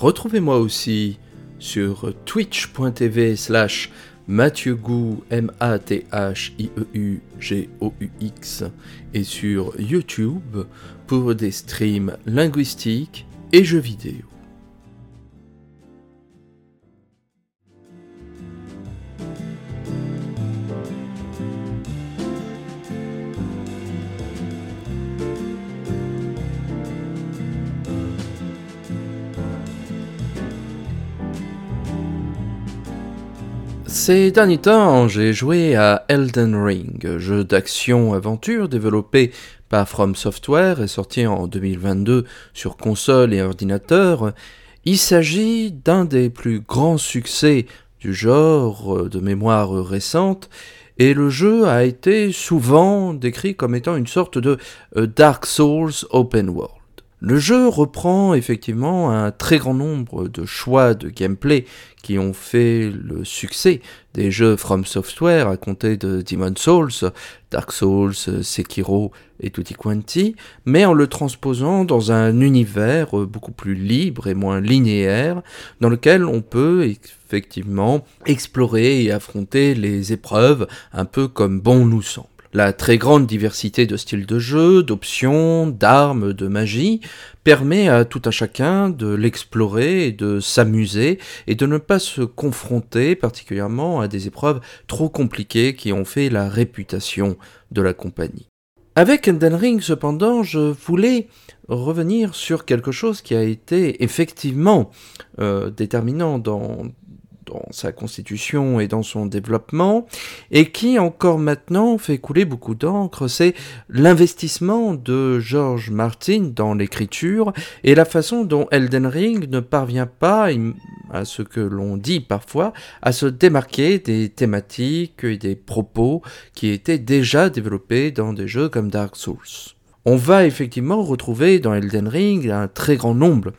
Retrouvez-moi aussi sur twitch.tv slash Mathieu M-A-T-H-I-E-U-G-O-U-X, et sur YouTube pour des streams linguistiques et jeux vidéo. Ces derniers temps, j'ai joué à Elden Ring, jeu d'action-aventure développé par From Software et sorti en 2022 sur console et ordinateur. Il s'agit d'un des plus grands succès du genre de mémoire récente, et le jeu a été souvent décrit comme étant une sorte de euh, Dark Souls Open World. Le jeu reprend effectivement un très grand nombre de choix de gameplay qui ont fait le succès des jeux From Software à compter de Demon Souls, Dark Souls, Sekiro et Tutti Quanti, mais en le transposant dans un univers beaucoup plus libre et moins linéaire, dans lequel on peut effectivement explorer et affronter les épreuves un peu comme bon nous semble. La très grande diversité de styles de jeu, d'options, d'armes, de magie permet à tout un chacun de l'explorer et de s'amuser et de ne pas se confronter particulièrement à des épreuves trop compliquées qui ont fait la réputation de la compagnie. Avec Elden Ring, cependant, je voulais revenir sur quelque chose qui a été effectivement euh, déterminant dans, dans sa constitution et dans son développement, et qui encore maintenant fait couler beaucoup d'encre, c'est l'investissement de George Martin dans l'écriture et la façon dont Elden Ring ne parvient pas, à ce que l'on dit parfois, à se démarquer des thématiques et des propos qui étaient déjà développés dans des jeux comme Dark Souls. On va effectivement retrouver dans Elden Ring un très grand nombre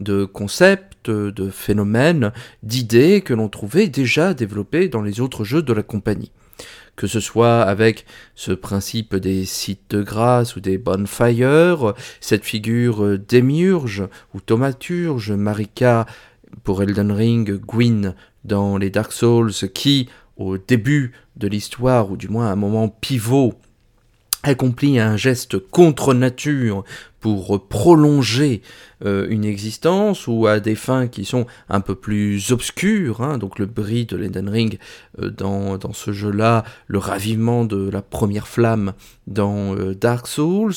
de concepts, de phénomènes, d'idées que l'on trouvait déjà développées dans les autres jeux de la compagnie. Que ce soit avec ce principe des sites de grâce ou des bonfires, cette figure démiurge ou thaumaturge, Marika pour Elden Ring, Gwyn dans les Dark Souls, qui, au début de l'histoire, ou du moins à un moment pivot, accomplit un geste contre nature pour prolonger euh, une existence ou à des fins qui sont un peu plus obscures, hein, donc le bris de l'Eden Ring euh, dans, ce jeu-là, le ravivement de la première flamme dans euh, Dark Souls,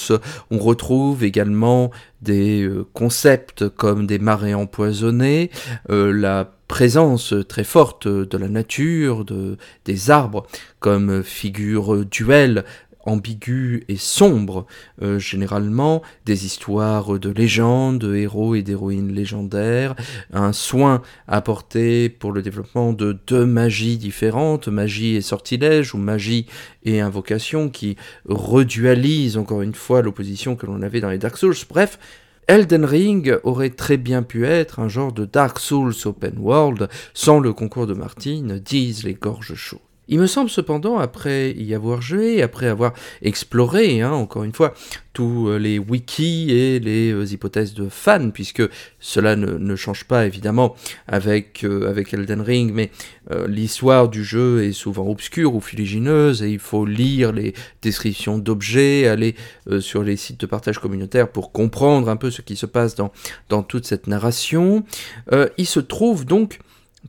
on retrouve également des concepts comme des marées empoisonnées, la présence très forte de la nature, de, des arbres comme figure duel ambigu et sombre, euh, généralement des histoires de légendes, de héros et d'héroïnes légendaires, un soin apporté pour le développement de deux magies différentes, magie et sortilège, ou magie et invocation, qui redualisent encore une fois l'opposition que l'on avait dans les Dark Souls. Bref, Elden Ring aurait très bien pu être un genre de Dark Souls open world sans le concours de Martine, disent les gorges chaudes. Il me semble cependant, après y avoir joué, après avoir exploré, hein, encore une fois, tous euh, les wikis et les euh, hypothèses de fans, puisque cela ne, change pas évidemment avec, euh, Elden Ring, mais l'histoire du jeu est souvent obscure ou fuligineuse, et il faut lire les descriptions d'objets, aller sur les sites de partage communautaire pour comprendre un peu ce qui se passe dans, dans toute cette narration. il se trouve donc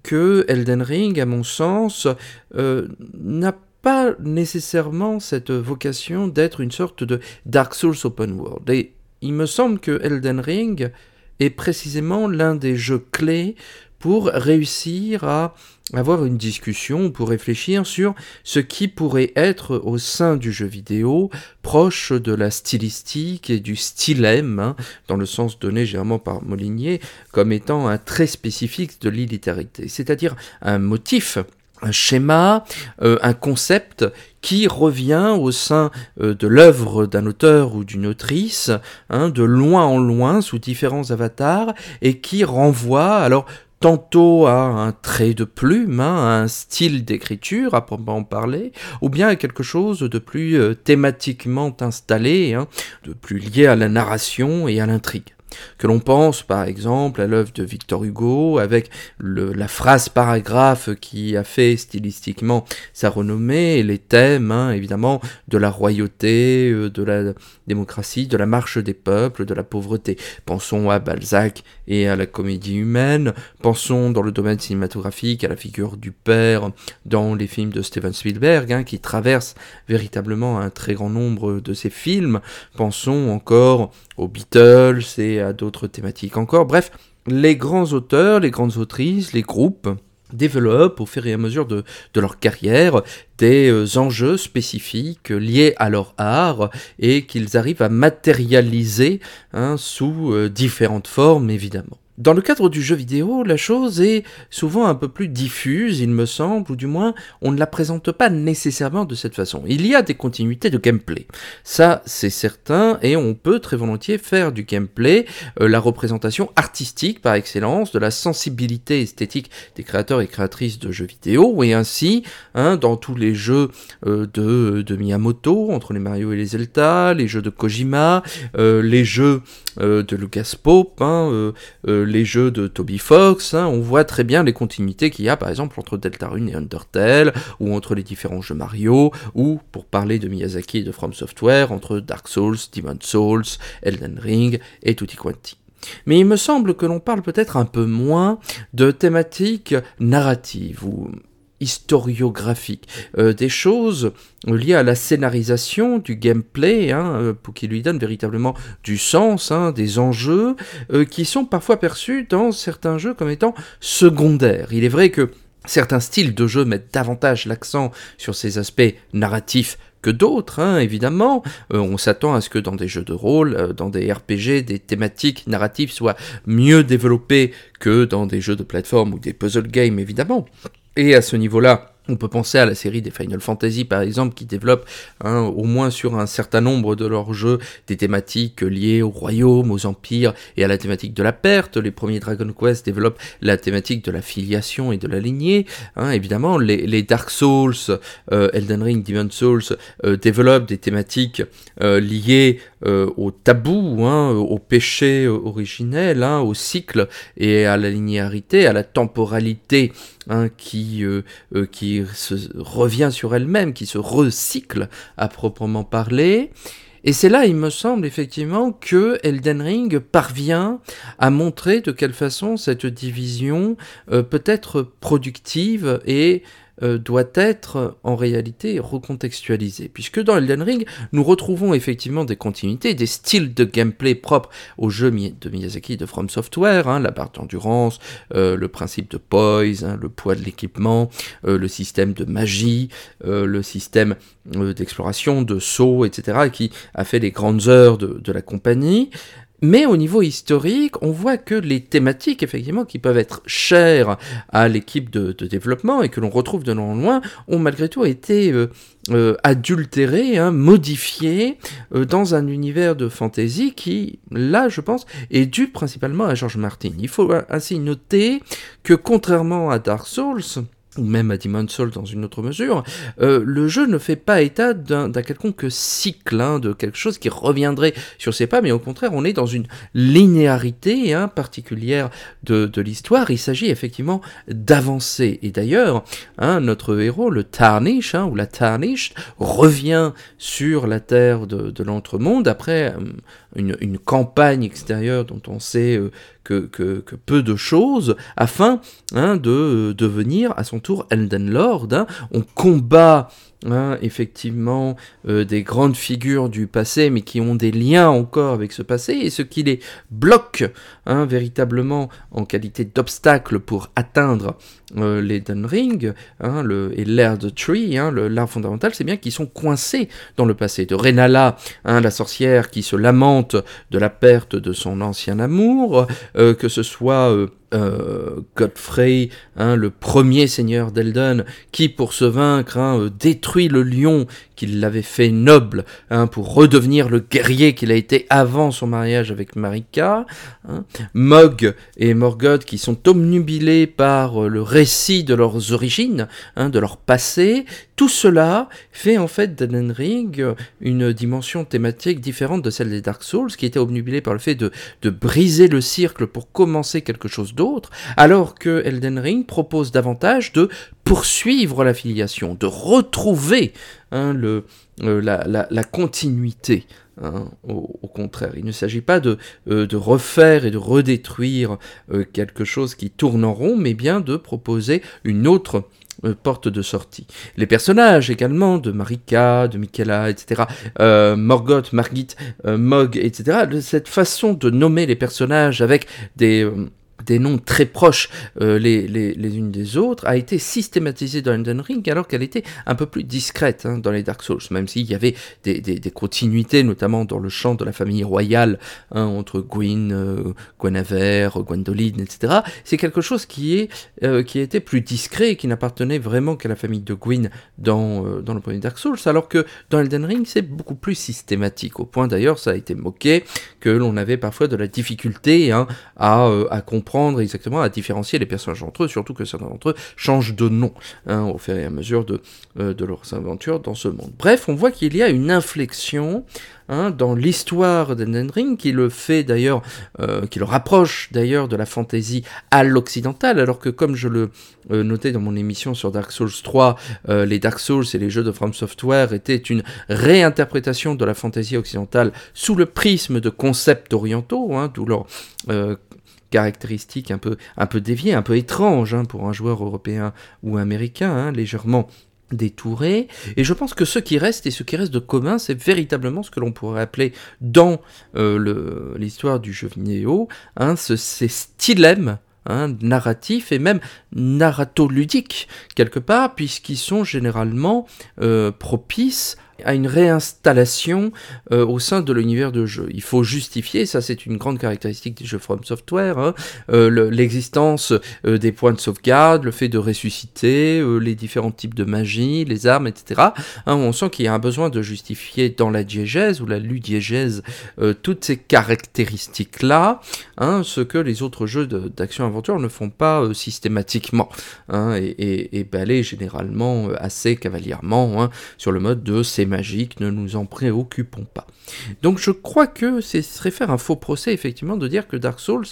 que Elden Ring, à mon sens, euh, n'a pas nécessairement cette vocation d'être une sorte de Dark Souls Open World. Et il me semble que Elden Ring est précisément l'un des jeux clés pour réussir à avoir une discussion, pour réfléchir sur ce qui pourrait être au sein du jeu vidéo proche de la stylistique et du stylème, hein, dans le sens donné généralement par Molinier, comme étant un trait spécifique de l'illitérité, c'est-à-dire un motif un schéma, euh, un concept qui revient au sein euh, de l'œuvre d'un auteur ou d'une autrice, hein, de loin en loin, sous différents avatars, et qui renvoie alors tantôt à un trait de plume, hein, à un style d'écriture à proprement parler, ou bien à quelque chose de plus euh, thématiquement installé, hein, de plus lié à la narration et à l'intrigue. Que l'on pense par exemple à l'œuvre de Victor Hugo avec la phrase paragraphe qui a fait stylistiquement sa renommée et les thèmes hein, évidemment de la royauté, euh, de la démocratie, de la marche des peuples, de la pauvreté. Pensons à Balzac et à la comédie humaine, pensons dans le domaine cinématographique à la figure du père dans les films de Steven Spielberg hein, qui traverse véritablement un très grand nombre de ses films, pensons encore aux Beatles et à d'autres thématiques encore. Bref, les grands auteurs, les grandes autrices, les groupes développent au fur et à mesure de, leur carrière des euh, enjeux spécifiques liés à leur art et qu'ils arrivent à matérialiser hein, sous euh, différentes formes évidemment. Dans le cadre du jeu vidéo, la chose est souvent un peu plus diffuse, il me semble, ou du moins on ne la présente pas nécessairement de cette façon. Il y a des continuités de gameplay, ça c'est certain, et on peut très volontiers faire du gameplay euh, la représentation artistique par excellence de la sensibilité esthétique des créateurs et créatrices de jeux vidéo, et ainsi, hein, dans tous les jeux euh, de, Miyamoto, entre les Mario et les Zelda, les jeux de Kojima, euh, les jeux de Lucas Pope, hein, les jeux de Toby Fox, hein, on voit très bien les continuités qu'il y a par exemple entre Deltarune et Undertale, ou entre les différents jeux Mario, ou pour parler de Miyazaki et de From Software, entre Dark Souls, Demon Souls, Elden Ring et Tutti Quanti. Mais il me semble que l'on parle peut-être un peu moins de thématiques narratives ou historiographique, euh, des choses liées à la scénarisation du gameplay, hein, euh, pour qui lui donne véritablement du sens, hein, des enjeux euh, qui sont parfois perçus dans certains jeux comme étant secondaires. Il est vrai que certains styles de jeu mettent davantage l'accent sur ces aspects narratifs que d'autres, hein, évidemment. on s'attend à ce que dans des jeux de rôle, dans des RPG, des thématiques narratives soient mieux développées que dans des jeux de plateforme ou des puzzle games, évidemment. Et à ce niveau-là, on peut penser à la série des Final Fantasy par exemple qui développe hein, au moins sur un certain nombre de leurs jeux des thématiques liées au royaume, aux empires et à la thématique de la perte. Les premiers Dragon Quest développent la thématique de la filiation et de la lignée. Hein, évidemment, les, Dark Souls, euh, Elden Ring, Demon Souls euh, développent des thématiques euh, liées au tabou, hein, au péché originel, au cycle et à la linéarité, à la temporalité Hein, qui, euh, euh, qui se revient sur elle-même, qui se recycle à proprement parler. Et c'est là, il me semble effectivement, que Elden Ring parvient à montrer de quelle façon cette division euh, peut être productive et euh, doit être en réalité recontextualisé. Puisque dans Elden Ring, nous retrouvons effectivement des continuités, des styles de gameplay propres aux jeux de Miyazaki de From Software, hein, la barre d'endurance, euh, le principe de poise, hein, le poids de l'équipement, euh, le système de magie, le système d'exploration, de saut, etc., qui a fait les grandes heures de la compagnie. Mais au niveau historique, on voit que les thématiques, effectivement, qui peuvent être chères à l'équipe de, développement et que l'on retrouve de loin en loin, ont malgré tout été euh, euh, adultérées, hein, modifiées euh, dans un univers de fantasy qui, là, je pense, est dû principalement à George Martin. Il faut ainsi noter que, contrairement à Dark Souls, ou même à Demon's dans une autre mesure, euh, le jeu ne fait pas état d'un quelconque cycle, hein, de quelque chose qui reviendrait sur ses pas, mais au contraire, on est dans une linéarité hein, particulière de, l'histoire. Il s'agit effectivement d'avancer. Et d'ailleurs, hein, notre héros, le Tarnish, ou la Tarnished, revient sur la terre de, de l'entremonde après euh, une, campagne extérieure dont on sait euh, que, peu de choses, afin hein, de euh, devenir à son tour Elden Lord. Hein. On combat Hein, effectivement euh, des grandes figures du passé, mais qui ont des liens encore avec ce passé, et ce qui les bloque hein, véritablement en qualité d'obstacle pour atteindre euh, l'Eden Ring hein, le, et l'air de Tree, l'art fondamental, c'est bien qu'ils sont coincés dans le passé. De Renala, la sorcière qui se lamente de la perte de son ancien amour, euh, que ce soit... Euh, Godfrey, hein, le premier seigneur d'Elden, qui pour se vaincre hein, euh, détruit le lion qu'il l'avait fait noble hein, pour redevenir le guerrier qu'il a été avant son mariage avec Marika. Hein. Mog et Morgoth qui sont omnubilés par euh, le récit de leurs origines, hein, de leur passé. Tout cela fait en fait d'Elden Ring une dimension thématique différente de celle des Dark Souls, qui était obnubilée par le fait de, briser le cirque pour commencer quelque chose d'autre, alors que Elden Ring propose davantage de poursuivre la filiation, de retrouver hein, euh, la, continuité. Hein, au, contraire, il ne s'agit pas de, euh, refaire et de redétruire euh, quelque chose qui tourne en rond, mais bien de proposer une autre porte de sortie. Les personnages également de Marika, de Michaela, etc., Morgoth, Margit, Mog, etc., cette façon de nommer les personnages avec des des noms très proches euh, les, les, les, unes des autres, a été systématisée dans Elden Ring alors qu'elle était un peu plus discrète hein, dans les Dark Souls, même s'il y avait des, des, continuités, notamment dans le chant de la famille royale, hein, entre Gwyn, euh, Guinevere, Gwendoline, etc. C'est quelque chose qui, est, euh, qui était plus discret et qui n'appartenait vraiment qu'à la famille de Gwyn dans, euh, dans le premier Dark Souls, alors que dans Elden Ring, c'est beaucoup plus systématique, au point d'ailleurs, ça a été moqué, que l'on avait parfois de la difficulté hein, à, à comprendre exactement à différencier les personnages entre eux, surtout que certains d'entre eux changent de nom hein, au fur et à mesure de, euh, de leurs aventures dans ce monde. Bref, on voit qu'il y a une inflexion hein, dans l'histoire d'Elden Ring qui le fait d'ailleurs, euh, qui le rapproche d'ailleurs de la fantasy à l'occidental, alors que comme je le euh, notais dans mon émission sur Dark Souls 3, les Dark Souls et les jeux de From Software étaient une réinterprétation de la fantasy occidentale sous le prisme de concepts orientaux, hein, d'où leur caractéristiques un peu, un peu déviées, un peu étranges hein, pour un joueur européen ou américain, hein, légèrement détouré. Et je pense que ce qui reste et ce qui reste de commun, c'est véritablement ce que l'on pourrait appeler dans euh, l'histoire du jeu vidéo, hein, ce, ces stylèmes Hein, narratifs et même narratoludiques quelque part, puisqu'ils sont généralement euh, propices à une réinstallation euh, au sein de l'univers de jeu. Il faut justifier, ça c'est une grande caractéristique des jeux From Software, hein, euh, l'existence euh, des points de sauvegarde, le fait de ressusciter, les différents types de magie, les armes, etc. Hein, on sent qu'il y a un besoin de justifier dans la diégèse ou la ludiégèse toutes ces caractéristiques-là, hein, ce que les autres jeux d'action-aventure ne font pas systématiquement, et, et, généralement assez cavalièrement sur le mode de magique, ne nous en préoccupons pas. Donc je crois que ce serait faire un faux procès effectivement de dire que Dark Souls,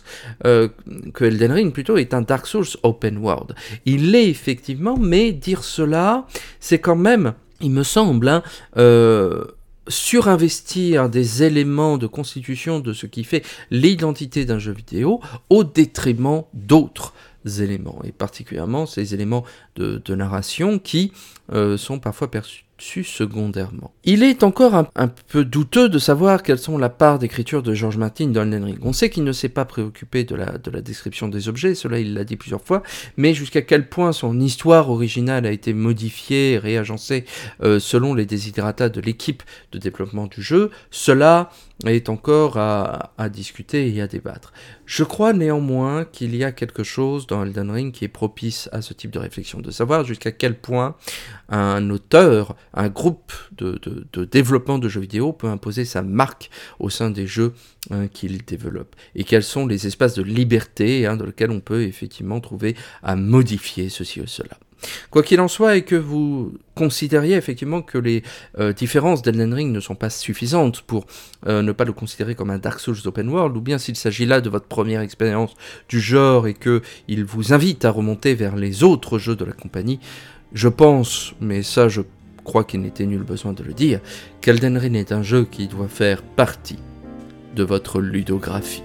euh, que Elden Ring plutôt est un Dark Souls open world. Il l'est effectivement, mais dire cela, c'est quand même, il me semble, hein, euh, surinvestir des éléments de constitution de ce qui fait l'identité d'un jeu vidéo au détriment d'autres éléments, et particulièrement ces éléments de, narration qui euh, sont parfois perçus secondairement. Il est encore un, peu douteux de savoir quelles sont la part d'écriture de George Martin dans Elden Ring. On sait qu'il ne s'est pas préoccupé de la, de la description des objets, cela il l'a dit plusieurs fois, mais jusqu'à quel point son histoire originale a été modifiée, réagencée euh, selon les désiderata de l'équipe de développement du jeu, cela est encore à, discuter et à débattre. Je crois néanmoins qu'il y a quelque chose dans Elden Ring qui est propice à ce type de réflexion, de savoir jusqu'à quel point un auteur, un groupe de, développement de jeux vidéo peut imposer sa marque au sein des jeux hein, qu'il développe, et quels sont les espaces de liberté hein, dans lesquels on peut effectivement trouver à modifier ceci ou cela. Quoi qu'il en soit, et que vous considériez effectivement que les euh, différences d'Elden Ring ne sont pas suffisantes pour euh, ne pas le considérer comme un Dark Souls open world, ou bien s'il s'agit là de votre première expérience du genre et que il vous invite à remonter vers les autres jeux de la compagnie, je pense, mais ça je crois qu'il n'était nul besoin de le dire, qu'Elden Ring est un jeu qui doit faire partie de votre ludographie.